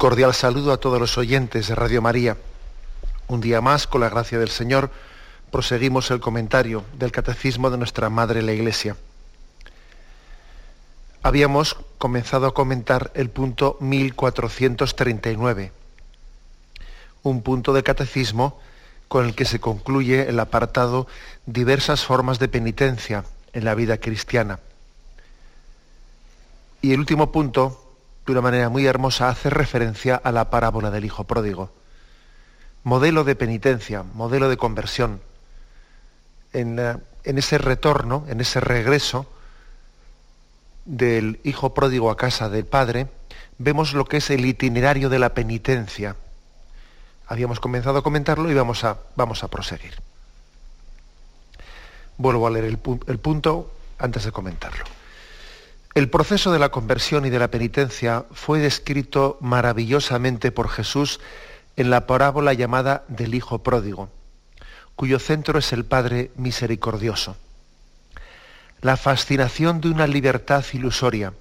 Cordial saludo a todos los oyentes de Radio María. Un día más, con la gracia del Señor, proseguimos el comentario del Catecismo de nuestra Madre la Iglesia. Habíamos comenzado a comentar el punto 1439, un punto de catecismo con el que se concluye el apartado diversas formas de penitencia en la vida cristiana. Y el último punto de una manera muy hermosa, hace referencia a la parábola del Hijo Pródigo. Modelo de penitencia, modelo de conversión. En, en ese retorno, en ese regreso del Hijo Pródigo a casa del Padre, vemos lo que es el itinerario de la penitencia. Habíamos comenzado a comentarlo y vamos a, vamos a proseguir. Vuelvo a leer el, el punto antes de comentarlo. El proceso de la conversión y de la penitencia fue descrito maravillosamente por Jesús en la parábola llamada del Hijo Pródigo, cuyo centro es el Padre Misericordioso. La fascinación de una libertad ilusoria,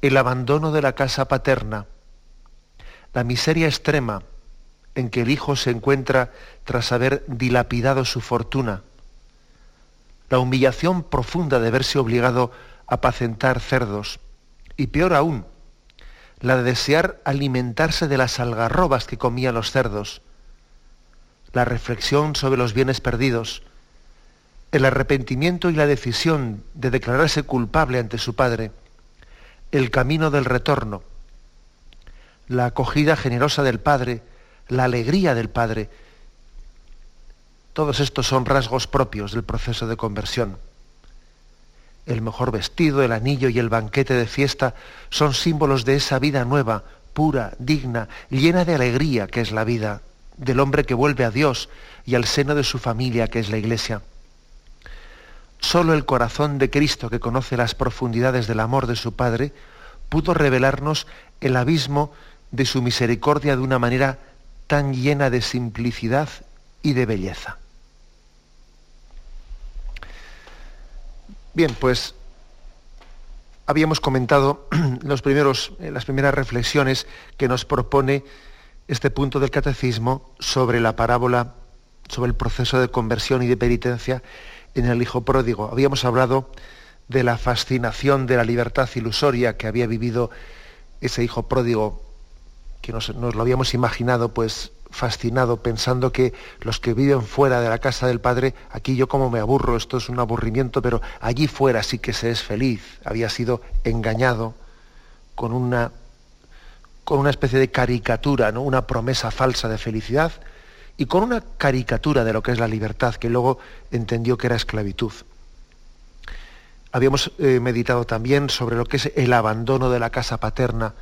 el abandono de la casa paterna, la miseria extrema en que el Hijo se encuentra tras haber dilapidado su fortuna, la humillación profunda de verse obligado apacentar cerdos y peor aún, la de desear alimentarse de las algarrobas que comían los cerdos, la reflexión sobre los bienes perdidos, el arrepentimiento y la decisión de declararse culpable ante su Padre, el camino del retorno, la acogida generosa del Padre, la alegría del Padre, todos estos son rasgos propios del proceso de conversión el mejor vestido, el anillo y el banquete de fiesta son símbolos de esa vida nueva, pura, digna, llena de alegría que es la vida del hombre que vuelve a Dios y al seno de su familia que es la Iglesia. Solo el corazón de Cristo que conoce las profundidades del amor de su Padre pudo revelarnos el abismo de su misericordia de una manera tan llena de simplicidad y de belleza. Bien, pues habíamos comentado los primeros, eh, las primeras reflexiones que nos propone este punto del catecismo sobre la parábola, sobre el proceso de conversión y de penitencia en el Hijo Pródigo. Habíamos hablado de la fascinación de la libertad ilusoria que había vivido ese Hijo Pródigo, que nos, nos lo habíamos imaginado pues fascinado pensando que los que viven fuera de la casa del Padre, aquí yo como me aburro, esto es un aburrimiento, pero allí fuera sí que se es feliz. Había sido engañado con una, con una especie de caricatura, ¿no? una promesa falsa de felicidad y con una caricatura de lo que es la libertad, que luego entendió que era esclavitud. Habíamos eh, meditado también sobre lo que es el abandono de la casa paterna,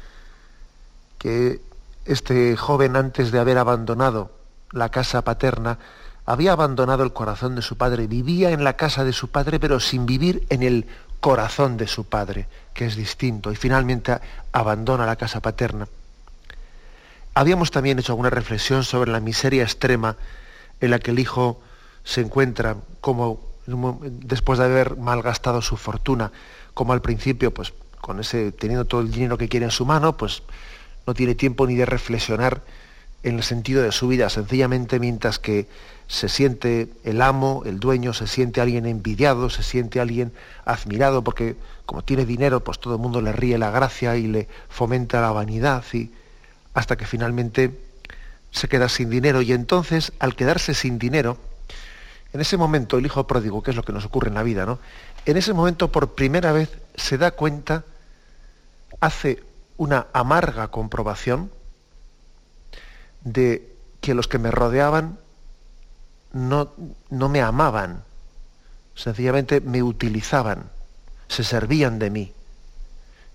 que este joven antes de haber abandonado la casa paterna, había abandonado el corazón de su padre, vivía en la casa de su padre, pero sin vivir en el corazón de su padre, que es distinto, y finalmente abandona la casa paterna. Habíamos también hecho alguna reflexión sobre la miseria extrema en la que el hijo se encuentra, como después de haber malgastado su fortuna, como al principio, pues con ese, teniendo todo el dinero que quiere en su mano, pues no tiene tiempo ni de reflexionar en el sentido de su vida, sencillamente mientras que se siente el amo, el dueño, se siente alguien envidiado, se siente alguien admirado, porque como tiene dinero, pues todo el mundo le ríe la gracia y le fomenta la vanidad, y hasta que finalmente se queda sin dinero. Y entonces, al quedarse sin dinero, en ese momento el hijo pródigo, que es lo que nos ocurre en la vida, ¿no? En ese momento, por primera vez, se da cuenta, hace una amarga comprobación de que los que me rodeaban no, no me amaban, sencillamente me utilizaban, se servían de mí.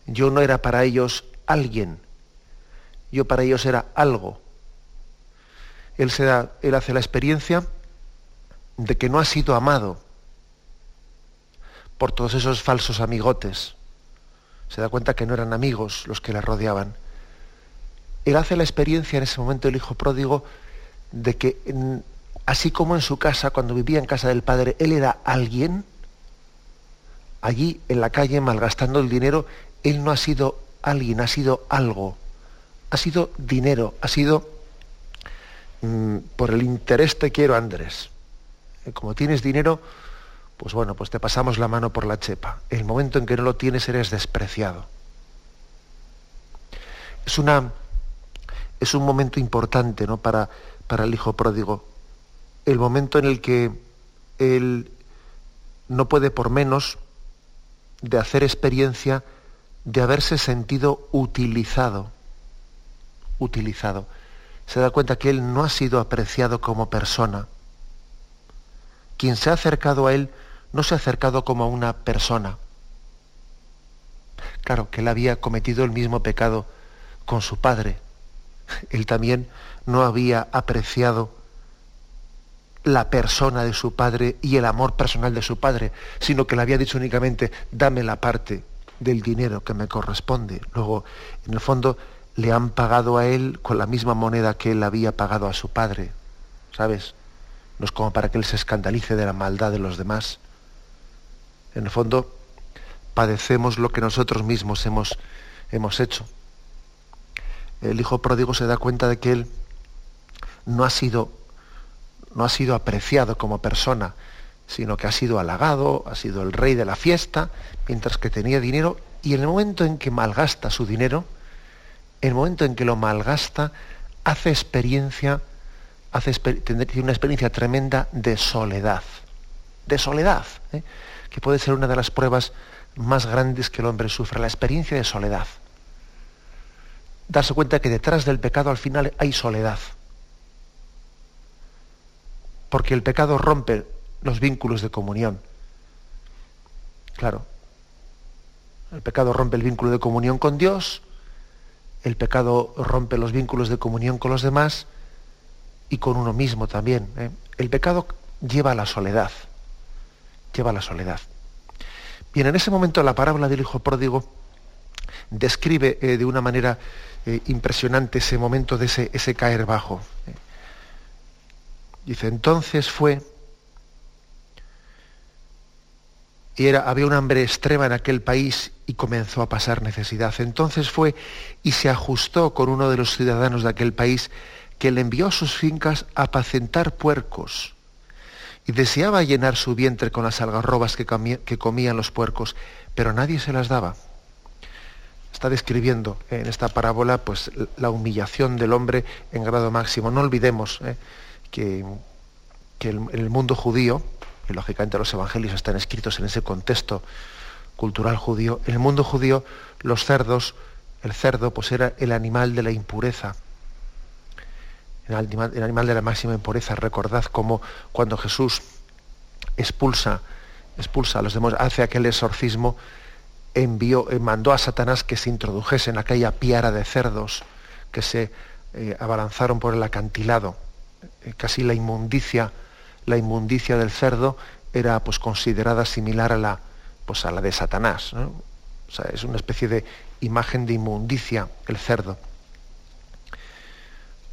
Yo no era para ellos alguien, yo para ellos era algo. Él, se él hace la experiencia de que no ha sido amado por todos esos falsos amigotes. Se da cuenta que no eran amigos los que le rodeaban. Él hace la experiencia en ese momento el hijo pródigo de que así como en su casa, cuando vivía en casa del padre, él era alguien, allí en la calle malgastando el dinero, él no ha sido alguien, ha sido algo, ha sido dinero, ha sido mm, por el interés te quiero Andrés. Eh, como tienes dinero, pues bueno, pues te pasamos la mano por la chepa. El momento en que no lo tienes eres despreciado. Es, una, es un momento importante ¿no? para, para el hijo pródigo. El momento en el que él no puede por menos de hacer experiencia de haberse sentido utilizado. Utilizado. Se da cuenta que él no ha sido apreciado como persona quien se ha acercado a él no se ha acercado como a una persona. Claro, que él había cometido el mismo pecado con su padre. Él también no había apreciado la persona de su padre y el amor personal de su padre, sino que le había dicho únicamente, dame la parte del dinero que me corresponde. Luego, en el fondo, le han pagado a él con la misma moneda que él había pagado a su padre. ¿Sabes? no es como para que él se escandalice de la maldad de los demás. En el fondo, padecemos lo que nosotros mismos hemos, hemos hecho. El hijo pródigo se da cuenta de que él no ha sido, no ha sido apreciado como persona, sino que ha sido halagado, ha sido el rey de la fiesta, mientras que tenía dinero, y en el momento en que malgasta su dinero, el momento en que lo malgasta, hace experiencia hace tener una experiencia tremenda de soledad, de soledad, ¿eh? Que puede ser una de las pruebas más grandes que el hombre sufre, la experiencia de soledad. Darse cuenta que detrás del pecado al final hay soledad. Porque el pecado rompe los vínculos de comunión. Claro. El pecado rompe el vínculo de comunión con Dios, el pecado rompe los vínculos de comunión con los demás, y con uno mismo también. ¿eh? El pecado lleva a la soledad, lleva la soledad. Bien, en ese momento la parábola del hijo pródigo describe eh, de una manera eh, impresionante ese momento de ese, ese caer bajo. Dice, entonces fue, y era, había un hambre extrema en aquel país y comenzó a pasar necesidad. Entonces fue y se ajustó con uno de los ciudadanos de aquel país que le envió a sus fincas a apacentar puercos y deseaba llenar su vientre con las algarrobas que, comían los puercos, pero nadie se las daba. Está describiendo en esta parábola pues, la humillación del hombre en grado máximo. No olvidemos eh, que, en el mundo judío, y lógicamente los evangelios están escritos en ese contexto cultural judío, en el mundo judío los cerdos, el cerdo pues era el animal de la impureza el animal, de la máxima impureza. Recordad cómo cuando Jesús expulsa, expulsa a los demonios, hace aquel exorcismo, envió, eh, mandó a Satanás que se introdujese en aquella piara de cerdos que se eh, abalanzaron por el acantilado. Eh, casi la inmundicia, la inmundicia del cerdo era pues considerada similar a la, pues, a la de Satanás. Es una especie de imagen de inmundicia el cerdo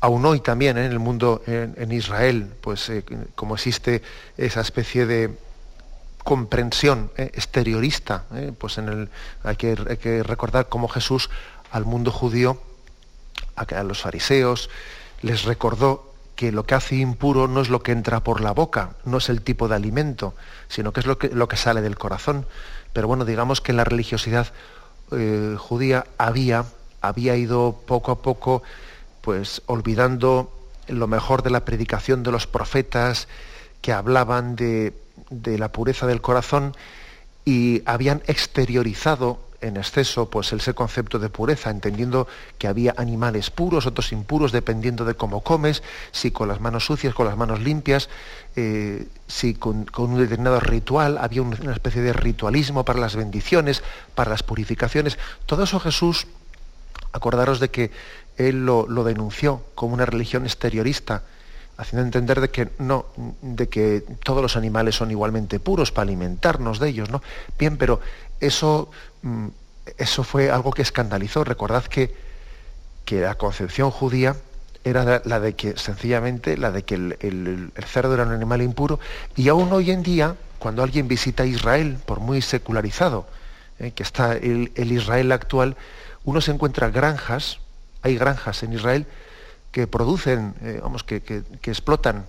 aún hoy también ¿eh? en el mundo, en, Israel, pues eh, como existe esa especie de comprensión ¿eh? exteriorista, pues en el, hay, que, recordar cómo Jesús al mundo judío, a, los fariseos, les recordó que lo que hace impuro no es lo que entra por la boca, no es el tipo de alimento, sino que es lo que, lo que sale del corazón. Pero bueno, digamos que la religiosidad judía había, había ido poco a poco pues olvidando lo mejor de la predicación de los profetas que hablaban de, la pureza del corazón y habían exteriorizado en exceso pues ese concepto de pureza, entendiendo que había animales puros, otros impuros, dependiendo de cómo comes, si con las manos sucias, con las manos limpias, eh, si con, un determinado ritual, había una especie de ritualismo para las bendiciones, para las purificaciones. Todo eso Jesús, acordaros de que él lo, lo denunció como una religión exteriorista, haciendo entender de que no, de que todos los animales son igualmente puros para alimentarnos de ellos, ¿no? Bien, pero eso, mm, eso fue algo que escandalizó. Recordad que, que la concepción judía era la de que sencillamente la de que el, cerdo era un animal impuro y aún hoy en día cuando alguien visita Israel por muy secularizado eh, que está el, Israel actual uno se encuentra granjas hay granjas en Israel que producen, eh, vamos, que, explotan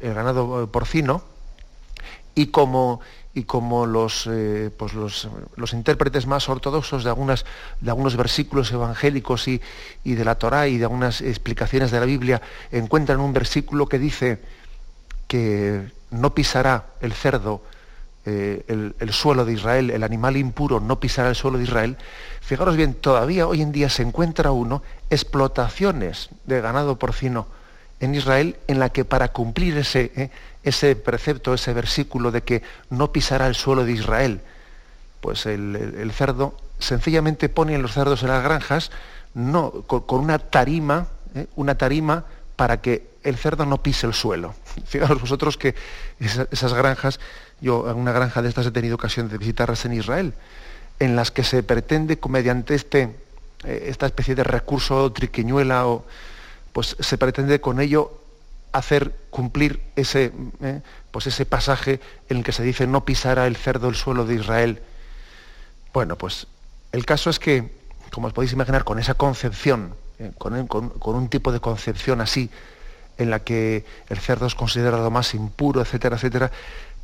el ganado eh, porcino y como, y como los, eh, pues los, los, intérpretes más ortodoxos de, algunas, de algunos versículos evangélicos y, de la Torá y de algunas explicaciones de la Biblia encuentran un versículo que dice que no pisará el cerdo el, el, suelo de Israel, el animal impuro no pisará el suelo de Israel, fijaros bien, todavía hoy en día se encuentra uno explotaciones de ganado porcino en Israel en la que para cumplir ese, eh, ese precepto, ese versículo de que no pisará el suelo de Israel, pues el, cerdo sencillamente ponen los cerdos en las granjas no, con, una tarima, eh, una tarima para que el cerdo no pise el suelo. Fijaros vosotros que esas, granjas, yo en una granja de estas he tenido ocasión de visitarlas en Israel, en las que se pretende mediante este eh, esta especie de recurso triquiñuela, o, pues se pretende con ello hacer cumplir ese, eh, pues ese pasaje en el que se dice no pisará el cerdo el suelo de Israel. Bueno, pues el caso es que, como os podéis imaginar, con esa concepción, eh, con, con, un tipo de concepción así, en la que el cerdo es considerado más impuro, etcétera, etcétera,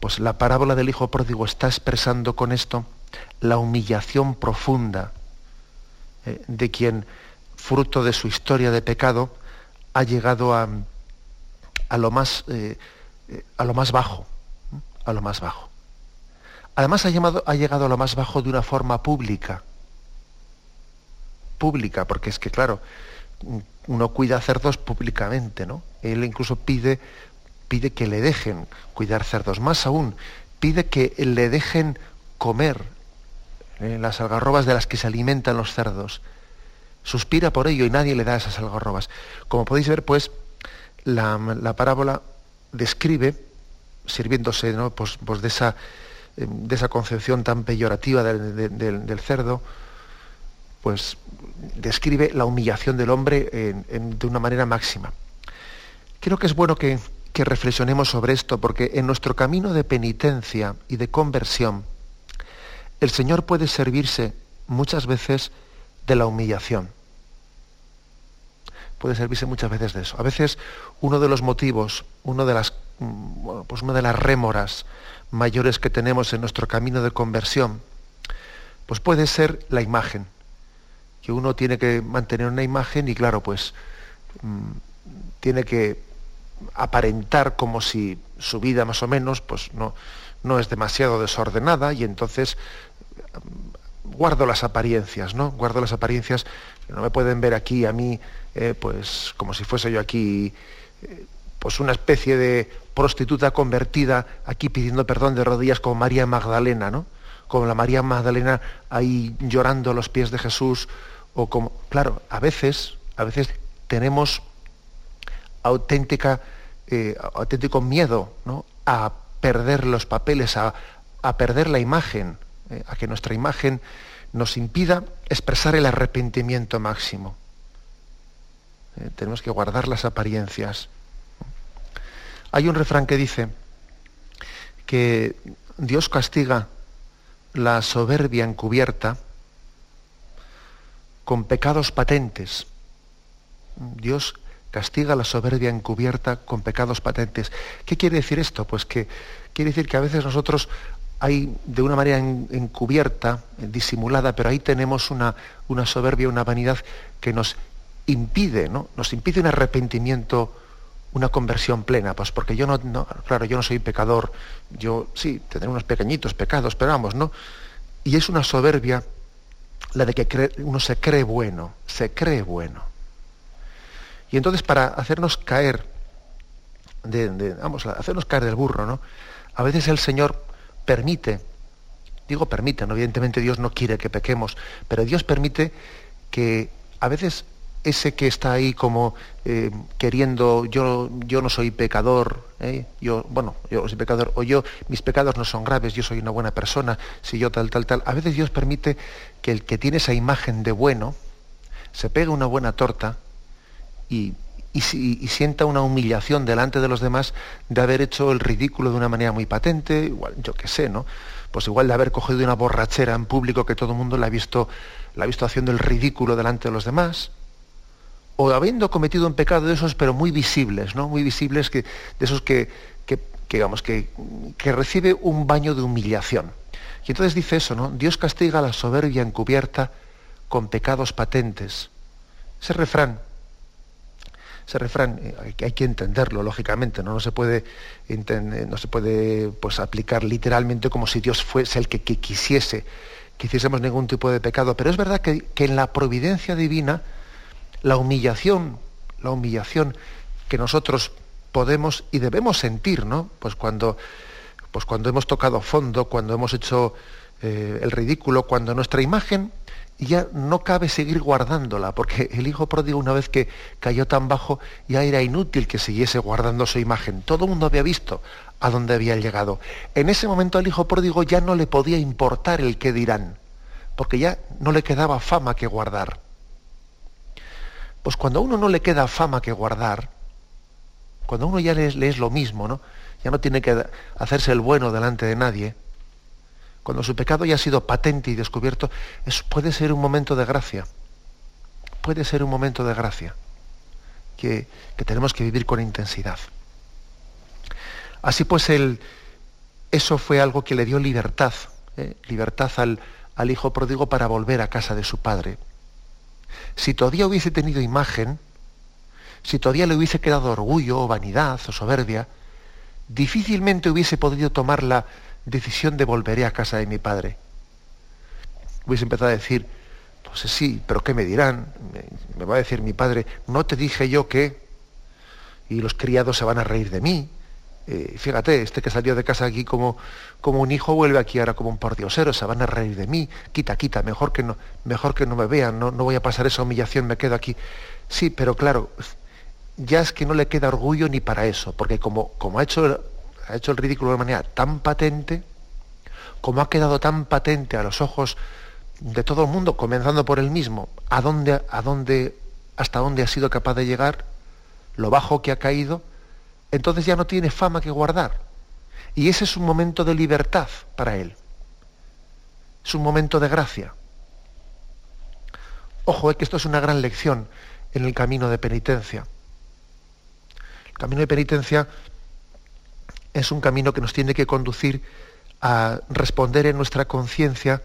pues la parábola del Hijo Pródigo está expresando con esto la humillación profunda eh, de quien, fruto de su historia de pecado, ha llegado a, a, lo, más, eh, eh, a lo más bajo, a lo más bajo. Además ha, ha llegado a lo más bajo de una forma pública, pública, porque es que claro, uno cuida cerdos públicamente, ¿no? Él incluso pide, pide que le dejen cuidar cerdos, más aún, pide que le dejen comer eh, las algarrobas de las que se alimentan los cerdos. Suspira por ello y nadie le da esas algarrobas. Como podéis ver, pues, la, parábola describe, sirviéndose ¿no? pues, pues de, esa, eh, de, esa, concepción tan peyorativa del, cerdo, pues describe la humillación del hombre de una manera máxima. Creo que es bueno que, que reflexionemos sobre esto, porque en nuestro camino de penitencia y de conversión, el Señor puede servirse muchas veces de la humillación. Puede servirse muchas veces de eso. A veces uno de los motivos, uno de las, mm, pues una de las rémoras mayores que tenemos en nuestro camino de conversión, pues puede ser la imagen. Que uno tiene que mantener una imagen y claro, pues mm, tiene que aparentar como si su vida más o menos pues no, no es demasiado desordenada y entonces guardo las apariencias, ¿no? Guardo las apariencias, no me pueden ver aquí a mí, eh, pues como si fuese yo aquí, eh, pues una especie de prostituta convertida aquí pidiendo perdón de rodillas como María Magdalena, ¿no? Como la María Magdalena ahí llorando a los pies de Jesús, o como, claro, a veces, a veces tenemos auténtica, eh, auténtico miedo. A perder los papeles, a, a perder la imagen, eh, a que nuestra imagen nos impida expresar el arrepentimiento máximo. Eh, tenemos que guardar las apariencias. Hay un refrán que dice que Dios castiga la soberbia encubierta con pecados patentes. Dios castiga la soberbia encubierta con pecados patentes. ¿Qué quiere decir esto? Pues que quiere decir que a veces nosotros hay de una manera encubierta, disimulada, pero ahí tenemos una, una soberbia, una vanidad que nos impide, ¿no? Nos impide un arrepentimiento, una conversión plena, pues porque yo no, claro, yo no soy pecador, yo sí, tendré unos pequeñitos pecados, pero vamos, ¿no? Y es una soberbia la de que uno se cree bueno, se cree bueno. Y entonces para hacernos caer, de, vamos, hacernos caer del burro, ¿no? A veces el Señor permite, digo permite, ¿no? evidentemente Dios no quiere que pequemos, pero Dios permite que a veces ese que está ahí como eh, queriendo, yo, yo no soy pecador, ¿eh? yo, bueno, yo soy pecador, o yo, mis pecados no son graves, yo soy una buena persona, si yo tal, tal, tal. A veces Dios permite que el que tiene esa imagen de bueno se pegue una buena torta y, sienta una humillación delante de los demás de haber hecho el ridículo de una manera muy patente, igual, yo qué sé, ¿no? Pues igual de haber cogido una borrachera en público que todo el mundo la ha visto, la ha visto haciendo el ridículo delante de los demás o habiendo cometido un pecado de esos, pero muy visibles, ¿no? Muy visibles, que, de esos que, que, que, que, recibe un baño de humillación. Y entonces dice eso, ¿no? Dios castiga la soberbia encubierta con pecados patentes. Ese refrán, ese refrán eh, hay que entenderlo, lógicamente, ¿no? No se puede, no se puede pues, aplicar literalmente como si Dios fuese el que, quisiese que hiciésemos ningún tipo de pecado. Pero es verdad que, que en la providencia divina, la humillación, la humillación que nosotros podemos y debemos sentir, ¿no? Pues cuando, pues cuando hemos tocado fondo, cuando hemos hecho eh, el ridículo, cuando nuestra imagen ya no cabe seguir guardándola, porque el hijo pródigo una vez que cayó tan bajo ya era inútil que siguiese guardando su imagen. Todo el mundo había visto a dónde había llegado. En ese momento al hijo pródigo ya no le podía importar el qué dirán, porque ya no le quedaba fama que guardar. Pues cuando a uno no le queda fama que guardar, cuando uno ya le, es lo mismo, ¿no? ya no tiene que hacerse el bueno delante de nadie, cuando su pecado ya ha sido patente y descubierto, puede ser un momento de gracia. Puede ser un momento de gracia que, tenemos que vivir con intensidad. Así pues, eso fue algo que le dio libertad, ¿eh? libertad al, al hijo pródigo para volver a casa de su padre si todavía hubiese tenido imagen, si todavía le hubiese quedado orgullo o vanidad o soberbia, difícilmente hubiese podido tomar la decisión de volveré a casa de mi padre. Hubiese empezado a decir, pues sí, pero ¿qué me dirán? Me, va a decir mi padre, no te dije yo que, y los criados se van a reír de mí, eh, fíjate, este que salió de casa aquí como, como un hijo vuelve aquí ahora como un pordiosero, se van a reír de mí, quita, quita, mejor que no, mejor que no me vean, no, no voy a pasar esa humillación, me quedo aquí. Sí, pero claro, ya es que no le queda orgullo ni para eso, porque como, como ha, hecho, ha hecho el ridículo de manera tan patente, como ha quedado tan patente a los ojos de todo el mundo, comenzando por él mismo, a dónde, hasta dónde ha sido capaz de llegar, lo bajo que ha caído, entonces ya no tiene fama que guardar. Y ese es un momento de libertad para él. Es un momento de gracia. Ojo, es que esto es una gran lección en el camino de penitencia. El camino de penitencia es un camino que nos tiene que conducir a responder en nuestra conciencia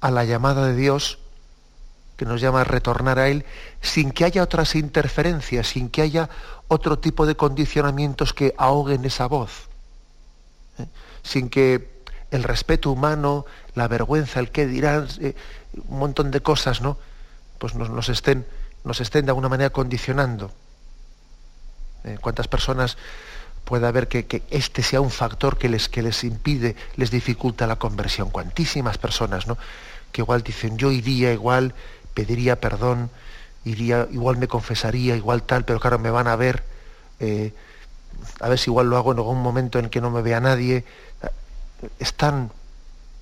a la llamada de Dios que nos llama a retornar a Él sin que haya otras interferencias, sin que haya otro tipo de condicionamientos que ahoguen esa voz, ¿eh? sin que el respeto humano, la vergüenza, el qué dirán, eh, un montón de cosas, ¿no? Pues nos, estén, nos estén de alguna manera condicionando. ¿Eh? ¿Cuántas personas puede haber que, este sea un factor que les, que les impide, les dificulta la conversión? Cuantísimas personas, ¿no? Que igual dicen, yo iría igual pediría perdón, iría, igual me confesaría, igual tal, pero claro, me van a ver, eh, a ver si igual lo hago en algún momento en que no me vea nadie. Están,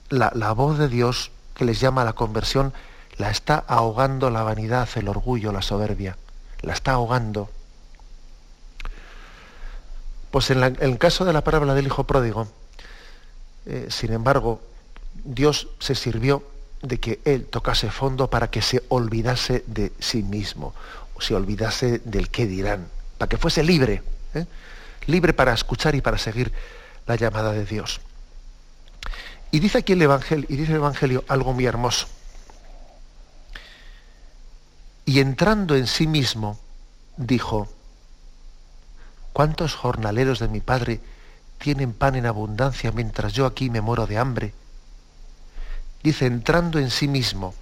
la, la voz de Dios que les llama a la conversión, la está ahogando la vanidad, el orgullo, la soberbia, la está ahogando. Pues en, el caso de la parábola del hijo pródigo, eh, sin embargo, Dios se sirvió de que él tocase fondo para que se olvidase de sí mismo, se olvidase del qué dirán, para que fuese libre, ¿eh? libre para escuchar y para seguir la llamada de Dios. Y dice aquí el Evangelio, y dice el Evangelio algo muy hermoso. Y entrando en sí mismo, dijo, ¿cuántos jornaleros de mi padre tienen pan en abundancia mientras yo aquí me muero de hambre? dice, entrando en sí mismo,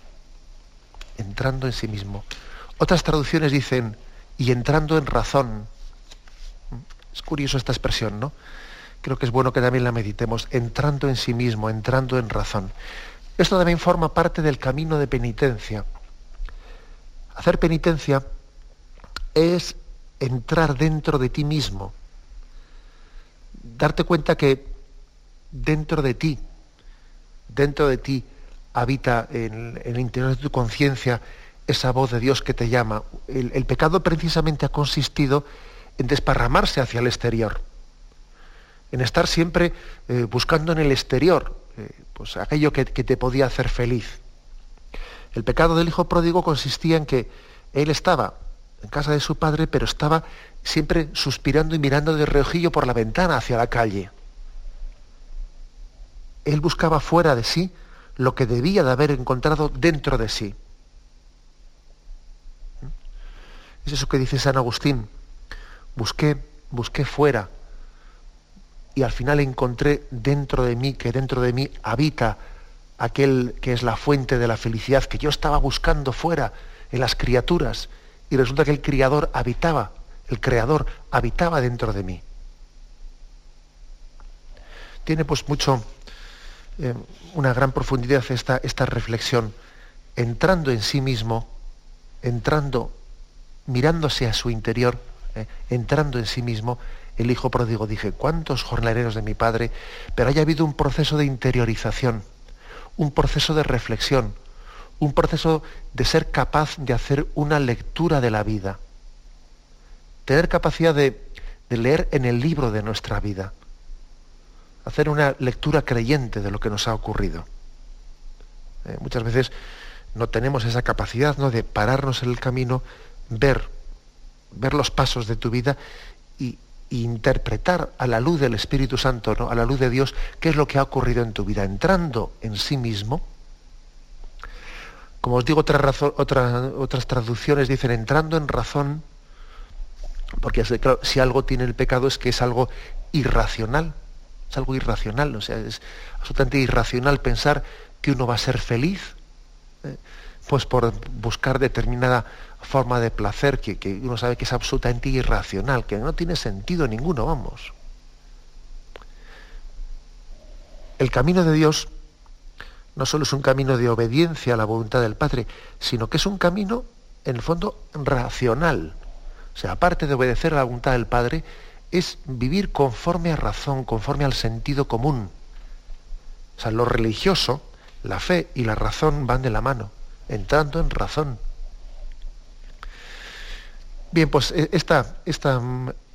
entrando en sí mismo. Otras traducciones dicen, y entrando en razón. Es curioso esta expresión, ¿no? Creo que es bueno que también la meditemos, entrando en sí mismo, entrando en razón. Esto también forma parte del camino de penitencia. Hacer penitencia es entrar dentro de ti mismo, darte cuenta que dentro de ti, dentro de ti habita en, el interior de tu conciencia esa voz de Dios que te llama. El, pecado precisamente ha consistido en desparramarse hacia el exterior, en estar siempre eh, buscando en el exterior eh, pues aquello que, que te podía hacer feliz. El pecado del hijo pródigo consistía en que él estaba en casa de su padre, pero estaba siempre suspirando y mirando de reojillo por la ventana hacia la calle. Él buscaba fuera de sí lo que debía de haber encontrado dentro de sí. Es eso que dice San Agustín. Busqué, busqué fuera y al final encontré dentro de mí, que dentro de mí habita aquel que es la fuente de la felicidad que yo estaba buscando fuera en las criaturas y resulta que el criador habitaba, el creador habitaba dentro de mí. Tiene pues mucho, eh, una gran profundidad esta, esta reflexión, entrando en sí mismo, entrando, mirándose a su interior, eh, entrando en sí mismo, el hijo pródigo dije, ¿cuántos jornaleros de mi padre? Pero haya habido un proceso de interiorización, un proceso de reflexión, un proceso de ser capaz de hacer una lectura de la vida, tener capacidad de, leer en el libro de nuestra vida, hacer una lectura creyente de lo que nos ha ocurrido. Eh, muchas veces no tenemos esa capacidad ¿no? de pararnos en el camino, ver, ver los pasos de tu vida y, interpretar a la luz del Espíritu Santo, ¿no? a la luz de Dios, qué es lo que ha ocurrido en tu vida, entrando en sí mismo como os digo, otras, traducciones dicen entrando en razón, porque si algo tiene el pecado es que es algo irracional, es algo irracional, o sea, es absolutamente irracional pensar que uno va a ser feliz, ¿eh? pues por buscar determinada forma de placer que, que uno sabe que es absolutamente irracional, que no tiene sentido ninguno, vamos. El camino de Dios no solo es un camino de obediencia a la voluntad del Padre, sino que es un camino, en el fondo, racional. O sea, aparte de obedecer a la voluntad del Padre, es vivir conforme a razón, conforme al sentido común. O sea, lo religioso, la fe y la razón van de la mano, entrando en razón. Bien, pues eh, esta, esta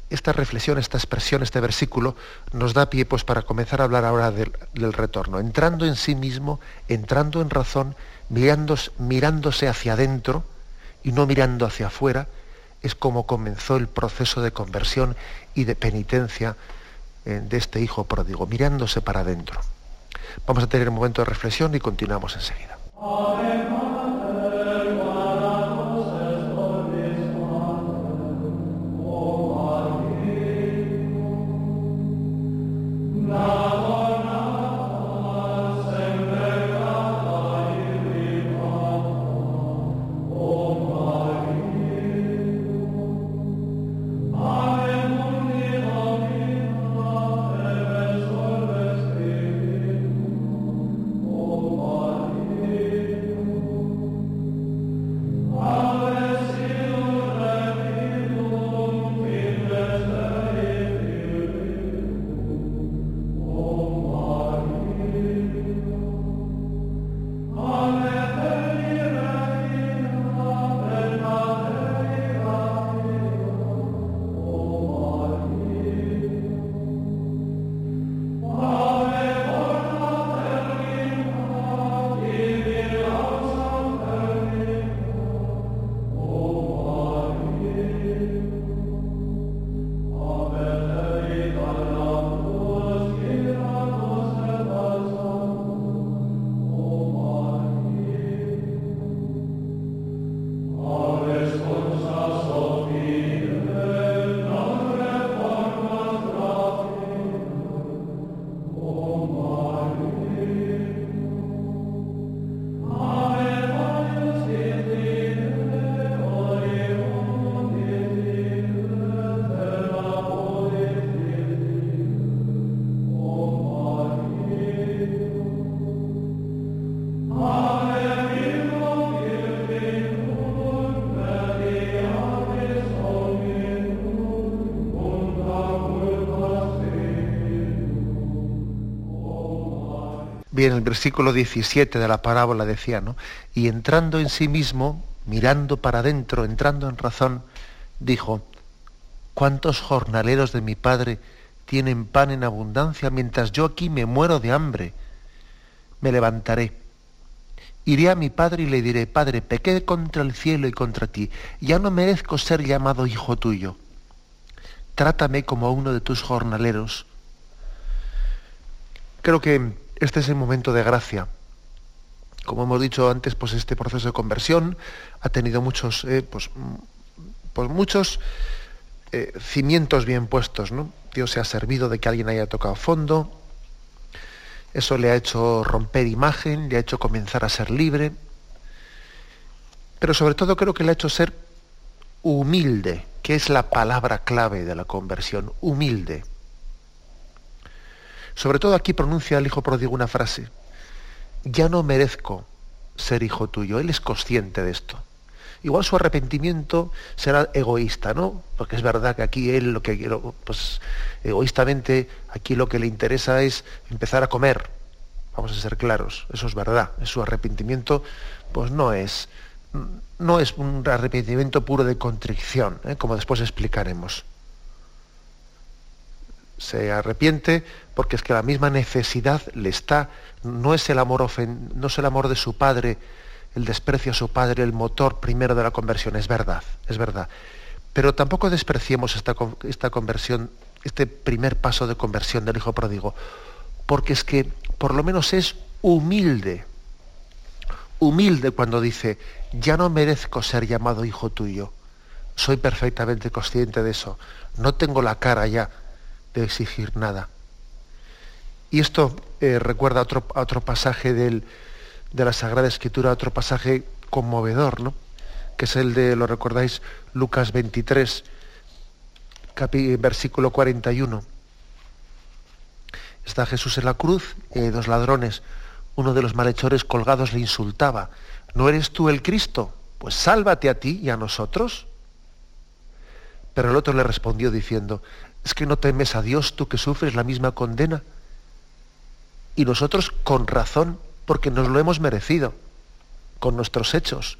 esta reflexión, esta expresión, este versículo nos da pie pues, para comenzar a hablar ahora del, retorno, entrando en sí mismo, entrando en razón, mirándose, mirándose hacia adentro y no mirando hacia afuera, es como comenzó el proceso de conversión y de penitencia eh, de este hijo pródigo, mirándose para adentro. Vamos a tener un momento de reflexión y continuamos enseguida. Bien, el versículo 17 de la parábola decía, ¿no? Y entrando en sí mismo, mirando para adentro, entrando en razón, dijo, ¿cuántos jornaleros de mi padre tienen pan en abundancia mientras yo aquí me muero de hambre? Me levantaré, iré a mi padre y le diré, Padre, pequé contra el cielo y contra ti, ya no merezco ser llamado hijo tuyo. Trátame como uno de tus jornaleros. Creo que este es el momento de gracia. Como hemos dicho antes, pues este proceso de conversión ha tenido muchos, eh, pues, pues, muchos eh, cimientos bien puestos, ¿no? Dios se ha servido de que alguien haya tocado fondo, eso le ha hecho romper imagen, le ha hecho comenzar a ser libre, pero sobre todo creo que le ha hecho ser humilde, que es la palabra clave de la conversión, humilde. Sobre todo aquí pronuncia el hijo pródigo una frase, ya no merezco ser hijo tuyo, él es consciente de esto. Igual su arrepentimiento será egoísta, ¿no? Porque es verdad que aquí él lo que pues egoístamente aquí lo que le interesa es empezar a comer. Vamos a ser claros, eso es verdad. Su arrepentimiento pues no es no es un arrepentimiento puro de contrición, ¿eh? como después explicaremos. Se arrepiente porque es que la misma necesidad le está, no es el amor no es el amor de su padre el desprecio a su padre, el motor primero de la conversión, es verdad, es verdad. Pero tampoco despreciemos esta, esta conversión, este primer paso de conversión del hijo pródigo, porque es que por lo menos es humilde, humilde cuando dice, ya no merezco ser llamado hijo tuyo, soy perfectamente consciente de eso, no tengo la cara ya de exigir nada. Y esto eh, recuerda otro, a otro pasaje del, de la Sagrada Escritura otro pasaje conmovedor, ¿no? que es el de, lo recordáis, Lucas 23, versículo 41. Está Jesús en la cruz dos ladrones. Uno de los malhechores colgados le insultaba. ¿No eres tú el Cristo? Pues sálvate a ti y a nosotros. Pero el otro le respondió diciendo, ¿es que no temes a Dios tú que sufres la misma condena? Y nosotros con razón porque nos lo hemos merecido con nuestros hechos.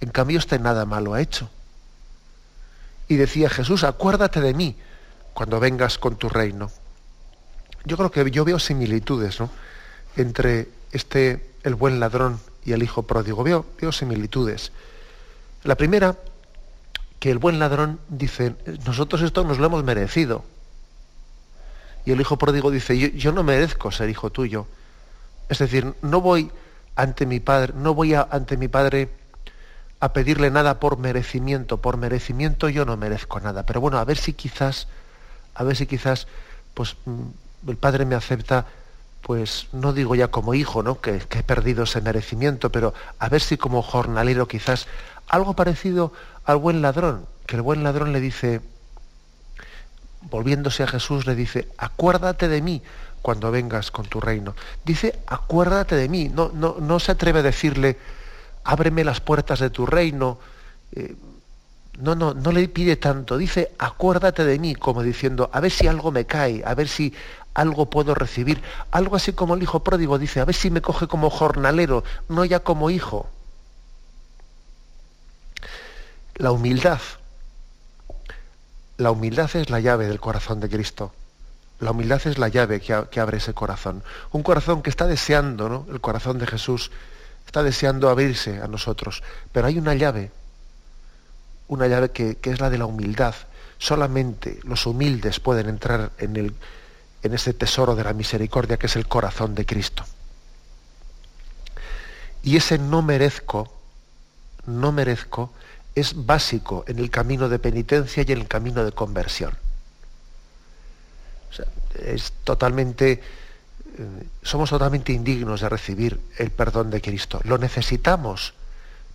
En cambio, usted nada malo ha hecho. Y decía Jesús, acuérdate de mí cuando vengas con tu reino. Yo creo que yo veo similitudes ¿no? entre este, el buen ladrón y el hijo pródigo. Veo, veo similitudes. La primera, que el buen ladrón dice, nosotros esto nos lo hemos merecido. Y el hijo pródigo dice, yo, no merezco ser hijo tuyo. Es decir, no voy ante mi padre, no voy ante mi padre a pedirle nada por merecimiento. Por merecimiento yo no merezco nada. Pero bueno, a ver si quizás, a ver si quizás, pues mm, el padre me acepta, pues no digo ya como hijo, ¿no? Que, que he perdido ese merecimiento, pero a ver si como jornalero quizás algo parecido al buen ladrón, que el buen ladrón le dice, volviéndose a Jesús, le dice, acuérdate de mí cuando vengas con tu reino. Dice, acuérdate de mí. No, no, no se atreve a decirle, ábreme las puertas de tu reino. Eh, no, no, no le pide tanto. Dice, acuérdate de mí, como diciendo, a ver si algo me cae, a ver si algo puedo recibir. Algo así como el hijo pródigo dice, a ver si me coge como jornalero, no ya como hijo. La humildad. La humildad es la llave del corazón de Cristo. La humildad es la llave que, abre ese corazón. Un corazón que está deseando, ¿no? El corazón de Jesús está deseando abrirse a nosotros. Pero hay una llave, una llave que, es la de la humildad. Solamente los humildes pueden entrar en, el, en ese tesoro de la misericordia que es el corazón de Cristo. Y ese no merezco, no merezco, es básico en el camino de penitencia y en el camino de conversión es totalmente, eh, somos totalmente indignos de recibir el perdón de Cristo. Lo necesitamos,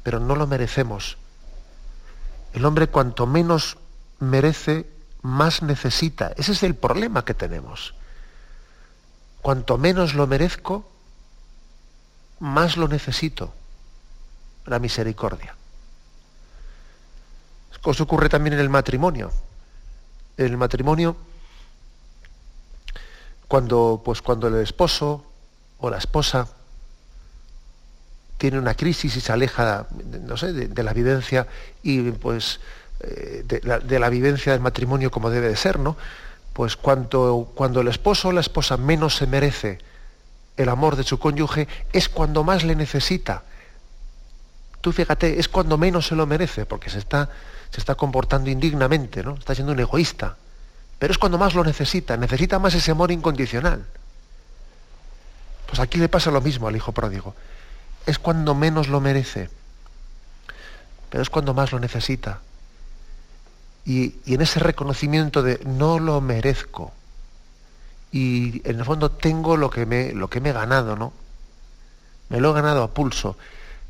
pero no lo merecemos. El hombre cuanto menos merece, más necesita. Ese es el problema que tenemos. Cuanto menos lo merezco, más lo necesito. La misericordia. Eso ocurre también en el matrimonio. En el matrimonio cuando, pues cuando el esposo o la esposa tiene una crisis y se aleja, no sé, de, la vivencia y pues eh, de, la, vivencia del matrimonio como debe de ser, ¿no? Pues cuando, cuando el esposo o la esposa menos se merece el amor de su cónyuge, es cuando más le necesita. Tú fíjate, es cuando menos se lo merece, porque se está, se está comportando indignamente, ¿no? Está siendo un egoísta. Pero es cuando más lo necesita, necesita más ese amor incondicional. Pues aquí le pasa lo mismo al hijo pródigo. Es cuando menos lo merece, pero es cuando más lo necesita. Y, en ese reconocimiento de no lo merezco, y en el fondo tengo lo que me, lo que me he ganado, ¿no? Me lo he ganado a pulso.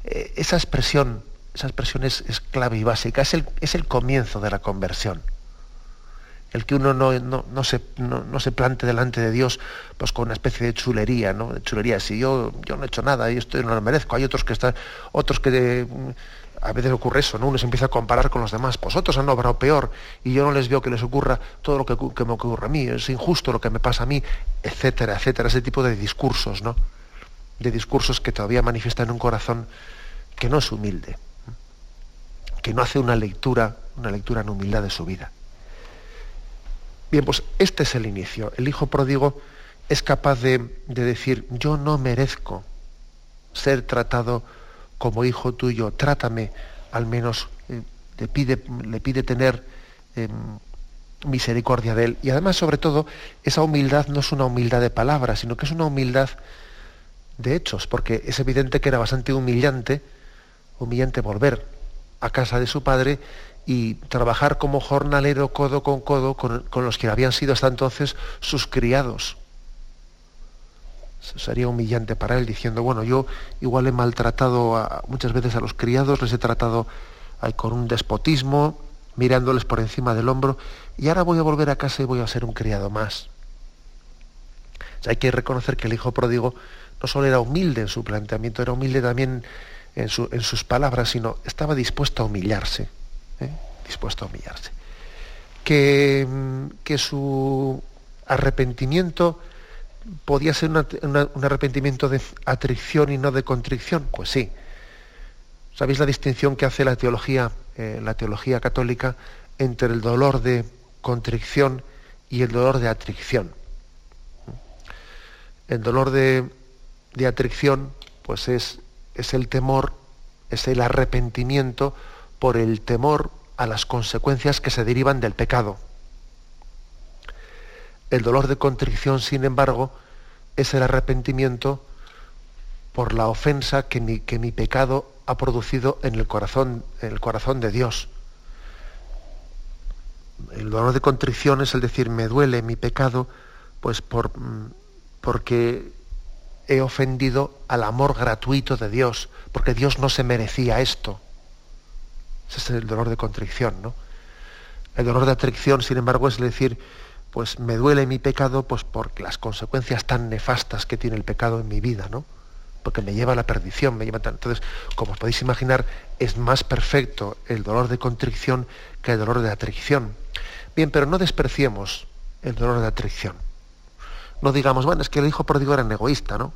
Eh, esa expresión, esa expresión es, clave y básica, es el, es el comienzo de la conversión el que uno no, se, no, se, plante delante de Dios pues con una especie de chulería, ¿no? De chulería, si yo, yo no he hecho nada y esto no lo merezco, hay otros que están, otros que a veces ocurre eso, ¿no? Uno se empieza a comparar con los demás, pues otros han obrado peor y yo no les veo que les ocurra todo lo que, que me ocurre a mí, es injusto lo que me pasa a mí, etcétera, etcétera, ese tipo de discursos, ¿no? De discursos que todavía manifiestan un corazón que no es humilde, que no hace una lectura, una lectura en humildad de su vida. Bien, pues este es el inicio. El hijo pródigo es capaz de, decir, yo no merezco ser tratado como hijo tuyo, trátame al menos, eh, le, pide, le, pide, tener em, misericordia de él. Y además, sobre todo, esa humildad no es una humildad de palabras, sino que es una humildad de hechos, porque es evidente que era bastante humillante, humillante volver a casa de su padre y trabajar como jornalero codo con codo con, los que habían sido hasta entonces sus criados. Sería humillante para él diciendo, bueno, yo igual he maltratado muchas veces a los criados, les he tratado con un despotismo, mirándoles por encima del hombro, y ahora voy a volver a casa y voy a ser un criado más. hay que reconocer que el hijo pródigo no solo era humilde en su planteamiento, era humilde también en, en sus palabras, sino estaba dispuesto a humillarse. ¿eh? dispuesto a humillarse. Que, mm, que, su arrepentimiento podía ser un arrepentimiento de atricción y no de contrición, pues sí. ¿Sabéis la distinción que hace la teología, eh, la teología católica entre el dolor de contrición y el dolor de atricción? El dolor de, de atricción, pues es, es el temor, es el arrepentimiento por el temor a las consecuencias que se derivan del pecado. El dolor de contrición, sin embargo, es el arrepentimiento por la ofensa que mi, que mi pecado ha producido en el, corazón, en el corazón de Dios. El dolor de contrición es el decir, me duele mi pecado, pues por, porque he ofendido al amor gratuito de Dios, porque Dios no se merecía esto. Ese es el dolor de contrición, ¿no? El dolor de atracción, sin embargo, es decir, pues me duele mi pecado pues por las consecuencias tan nefastas que tiene el pecado en mi vida, ¿no? Porque me lleva a la perdición, me lleva Entonces, como os podéis imaginar, es más perfecto el dolor de contrición que el dolor de atracción. Bien, pero no despreciemos el dolor de atracción. No digamos, bueno, es que el hijo pródigo era un egoísta, ¿no?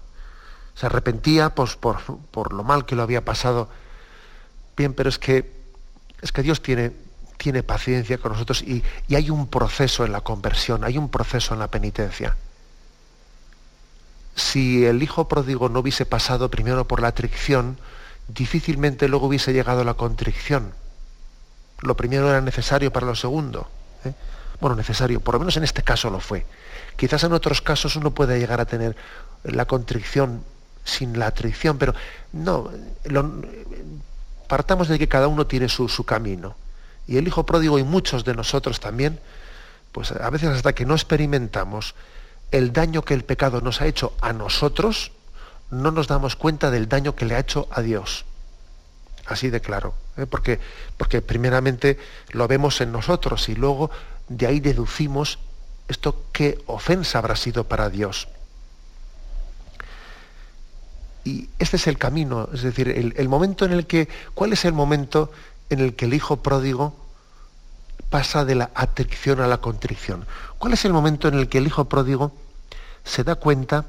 Se arrepentía pues, por, por lo mal que lo había pasado. Bien, pero es que es que Dios tiene, tiene paciencia con nosotros y, hay un proceso en la conversión, hay un proceso en la penitencia. Si el hijo pródigo no hubiese pasado primero por la atricción, difícilmente luego hubiese llegado a la contrición. Lo primero era necesario para lo segundo. ¿eh? Bueno, necesario, por lo menos en este caso lo fue. Quizás en otros casos uno puede llegar a tener la contrición sin la atricción, pero no, partamos de que cada uno tiene su, camino. Y el hijo pródigo y muchos de nosotros también, pues a veces hasta que no experimentamos el daño que el pecado nos ha hecho a nosotros, no nos damos cuenta del daño que le ha hecho a Dios. Así de claro. ¿eh? Porque, porque primeramente lo vemos en nosotros y luego de ahí deducimos esto qué ofensa habrá sido para Dios. Y este es el camino, es decir, el, momento en el que, ¿cuál es el momento en el que el hijo pródigo pasa de la atracción a la contrición? ¿Cuál es el momento en el que el hijo pródigo se da cuenta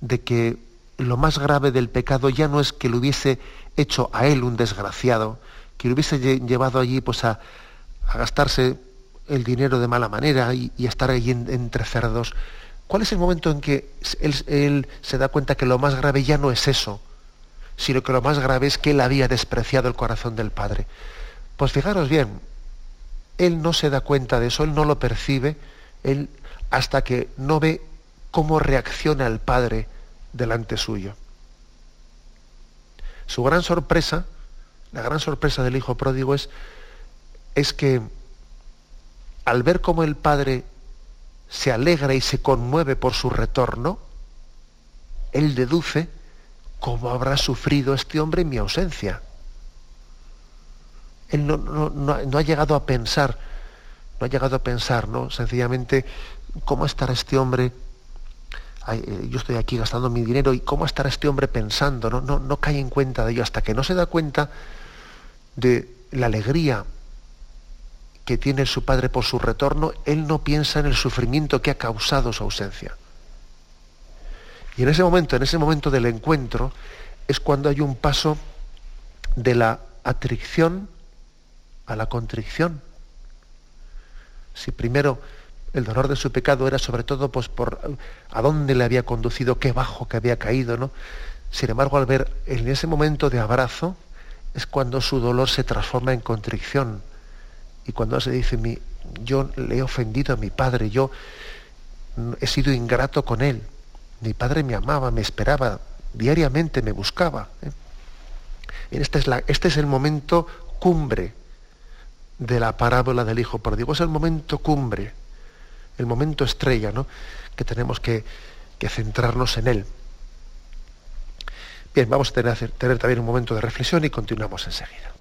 de que lo más grave del pecado ya no es que lo hubiese hecho a él un desgraciado, que lo hubiese llevado allí pues a, gastarse el dinero de mala manera y, estar allí entre cerdos. ¿Cuál es el momento en que él, se da cuenta que lo más grave ya no es eso, sino que lo más grave es que él había despreciado el corazón del Padre? Pues fijaros bien, él no se da cuenta de eso, él no lo percibe, él hasta que no ve cómo reacciona el Padre delante suyo. Su gran sorpresa, la gran sorpresa del Hijo pródigo es, es que al ver cómo el Padre se alegra y se conmueve por su retorno, él deduce cómo habrá sufrido este hombre en mi ausencia. Él no, ha llegado a pensar, no ha llegado a pensar, ¿no? Sencillamente, ¿cómo estará este hombre? Eh, yo estoy aquí gastando mi dinero y cómo estará este hombre pensando, ¿no? No, no cae en cuenta de ello hasta que no se da cuenta de la alegría que tiene su padre por su retorno, él no piensa en el sufrimiento que ha causado su ausencia. Y en ese momento, en ese momento del encuentro, es cuando hay un paso de la atricción a la contrición. Si primero el dolor de su pecado era sobre todo pues, por a dónde le había conducido, qué bajo que había caído, ¿no? Sin embargo, al ver en ese momento de abrazo, es cuando su dolor se transforma en contrición y cuando se dice, mi, yo le he ofendido a mi padre, yo he sido ingrato con él, mi padre me amaba, me esperaba, diariamente me buscaba. ¿eh? Este, es la, este es el momento cumbre de la parábola del Hijo Pródigo, es el momento cumbre, el momento estrella, ¿no? que tenemos que, que centrarnos en él. Bien, vamos a tener, tener también un momento de reflexión y continuamos enseguida.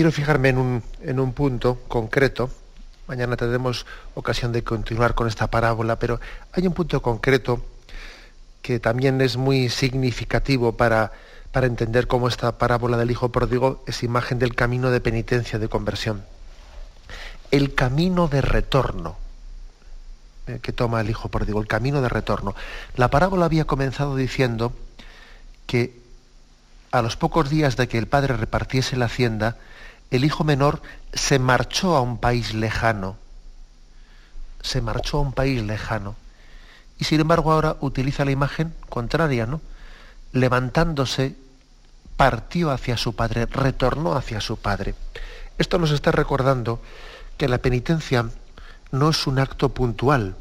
Quiero fijarme en un, en un punto concreto. Mañana tendremos ocasión de continuar con esta parábola, pero hay un punto concreto que también es muy significativo para, para entender cómo esta parábola del Hijo Pródigo es imagen del camino de penitencia, de conversión. El camino de retorno eh, que toma el Hijo Pródigo, el camino de retorno. La parábola había comenzado diciendo que a los pocos días de que el Padre repartiese la hacienda, el hijo menor se marchó a un país lejano. Se marchó a un país lejano. Y sin embargo ahora utiliza la imagen contraria, ¿no? Levantándose, partió hacia su padre, retornó hacia su padre. Esto nos está recordando que la penitencia no es un acto puntual,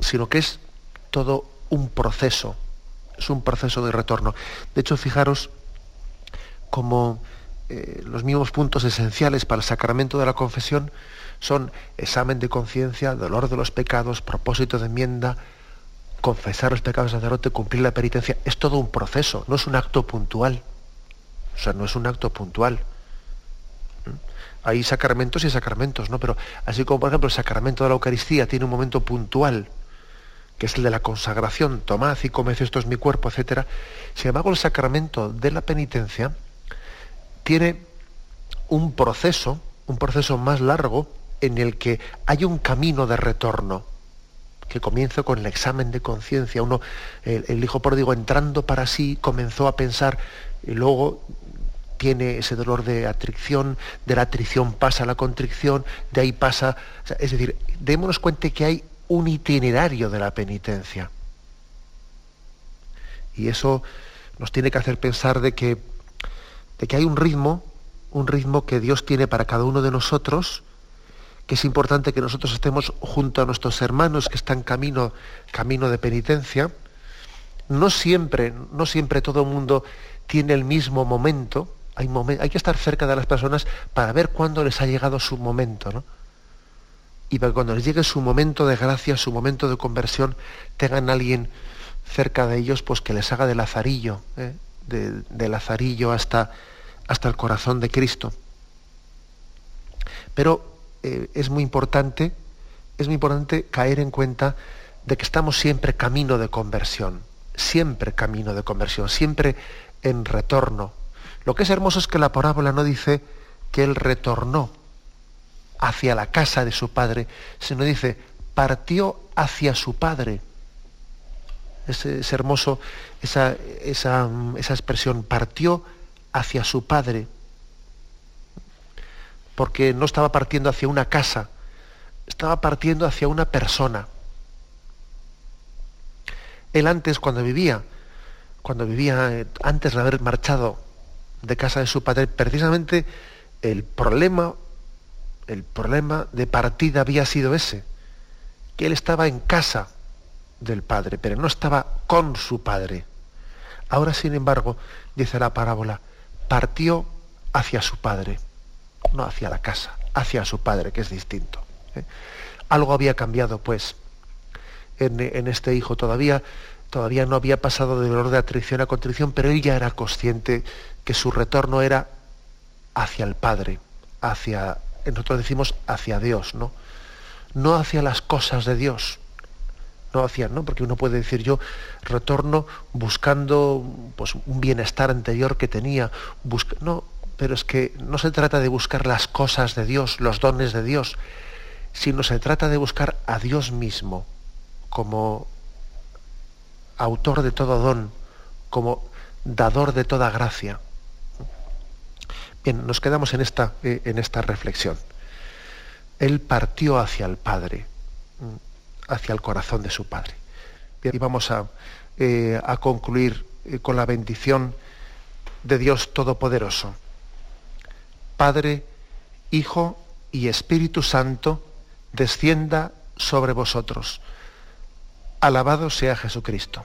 sino que es todo un proceso, es un proceso de retorno. De hecho, fijaros como eh, los mismos puntos esenciales para el sacramento de la confesión son examen de conciencia, dolor de los pecados, propósito de enmienda, confesar los pecados al sacerdote, cumplir la penitencia. Es todo un proceso, no es un acto puntual. O sea, no es un acto puntual. ¿Mm? Hay sacramentos y sacramentos, ¿no? Pero así como, por ejemplo, el sacramento de la Eucaristía tiene un momento puntual, que es el de la consagración, tomad y comed, esto es mi cuerpo, etc. Sin embargo, el sacramento de la penitencia tiene un proceso, un proceso más largo, en el que hay un camino de retorno, que comienza con el examen de conciencia. Uno, el, hijo pródigo entrando para sí, comenzó a pensar, y luego tiene ese dolor de atricción, de la atricción pasa la contrición, de ahí pasa. es decir, démonos cuenta que hay un itinerario de la penitencia. Y eso nos tiene que hacer pensar de que, de que hay un ritmo, un ritmo que Dios tiene para cada uno de nosotros, que es importante que nosotros estemos junto a nuestros hermanos que están camino, camino de penitencia. No siempre, no siempre todo el mundo tiene el mismo momento. Hay, hay que estar cerca de las personas para ver cuándo les ha llegado su momento, ¿no? Y para cuando les llegue su momento de gracia, su momento de conversión, tengan a alguien cerca de ellos, pues que les haga de lazarillo, ¿eh? De, lazarillo hasta, hasta el corazón de Cristo. Pero eh, es muy importante, es muy importante caer en cuenta de que estamos siempre camino de conversión, siempre camino de conversión, siempre en retorno. Lo que es hermoso es que la parábola no dice que él retornó hacia la casa de su padre, sino dice partió hacia su padre. Es, hermoso esa, esa, esa expresión, partió hacia su padre porque no estaba partiendo hacia una casa, estaba partiendo hacia una persona. Él antes, cuando vivía, cuando vivía, eh, antes de haber marchado de casa de su padre, precisamente el problema, el problema de partida había sido ese, que él estaba en casa del padre, pero no estaba con su padre. Ahora, sin embargo, dice la parábola, partió hacia su padre no hacia la casa, hacia su padre, que es distinto. ¿eh? Algo había cambiado, pues, en, este hijo. Todavía, todavía no había pasado de dolor de atrición a contrición, pero él ya era consciente que su retorno era hacia el Padre, hacia, nosotros decimos hacia Dios, ¿no? No hacia las cosas de Dios, no hacia, ¿no? Porque uno puede decir yo retorno buscando pues, un bienestar anterior que tenía, no, pero es que no se trata de buscar las cosas de Dios, los dones de Dios, sino se trata de buscar a Dios mismo como autor de todo don, como dador de toda gracia. Bien, nos quedamos en esta, eh, en esta reflexión. Él partió hacia el Padre, hacia el corazón de su Padre. y vamos a, eh, a concluir eh, con la bendición de Dios Todopoderoso. Padre, Hijo y Espíritu Santo, descienda sobre vosotros. Alabado sea Jesucristo.